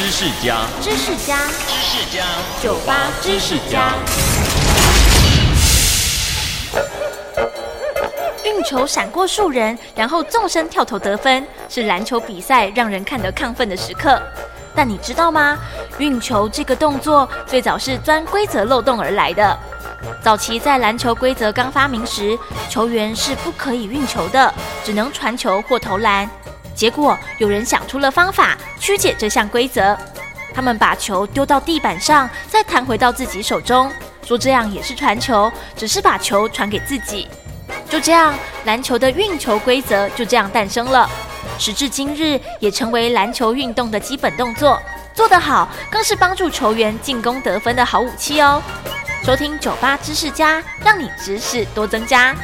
知识家，知识家，知识家，酒吧知识家。运球闪过数人，然后纵身跳投得分，是篮球比赛让人看得亢奋的时刻。但你知道吗？运球这个动作最早是钻规则漏洞而来的。早期在篮球规则刚发明时，球员是不可以运球的，只能传球或投篮。结果有人想出了方法曲解这项规则，他们把球丢到地板上，再弹回到自己手中，说这样也是传球，只是把球传给自己。就这样，篮球的运球规则就这样诞生了。时至今日，也成为篮球运动的基本动作，做得好更是帮助球员进攻得分的好武器哦。收听酒吧知识家，让你知识多增加。